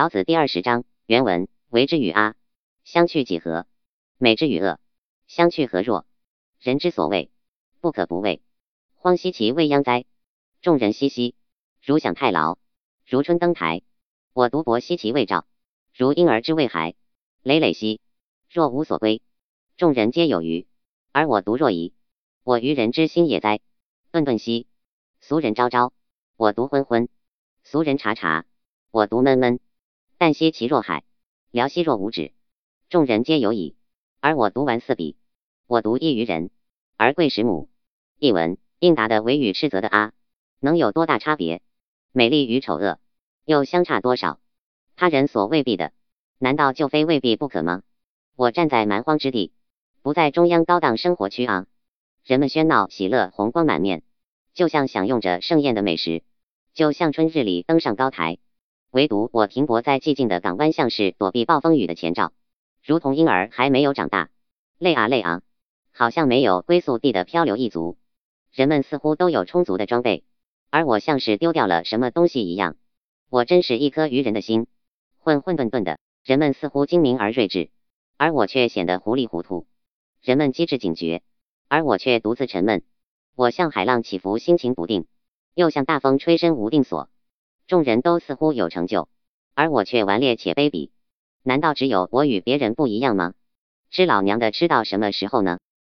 老子第二十章原文：为之与阿，相去几何？美之与恶，相去何若？人之所畏，不可不畏。荒兮其未央哉！众人熙熙，如享太牢，如春登台。我独泊兮其未兆，如婴儿之未孩。累累兮，若无所归。众人皆有余，而我独若遗。我于人之心也哉！顿顿兮，俗人昭昭，我独昏昏；俗人察察，我独闷闷。旦兮其若海，辽兮若无止。众人皆有矣，而我独顽四鄙。我独异于人，而贵十母。译文：应答的为与斥责的啊，能有多大差别？美丽与丑恶又相差多少？他人所未必的，难道就非未必不可吗？我站在蛮荒之地，不在中央高档生活区啊。人们喧闹喜乐，红光满面，就像享用着盛宴的美食，就像春日里登上高台。唯独我停泊在寂静的港湾，像是躲避暴风雨的前兆，如同婴儿还没有长大，累啊累啊，好像没有归宿地的漂流一族。人们似乎都有充足的装备，而我像是丢掉了什么东西一样。我真是一颗愚人的心，混混沌沌的。人们似乎精明而睿智，而我却显得糊里糊涂。人们机智警觉，而我却独自沉闷。我像海浪起伏，心情不定，又像大风吹身无定所。众人都似乎有成就，而我却顽劣且卑鄙。难道只有我与别人不一样吗？吃老娘的吃到什么时候呢？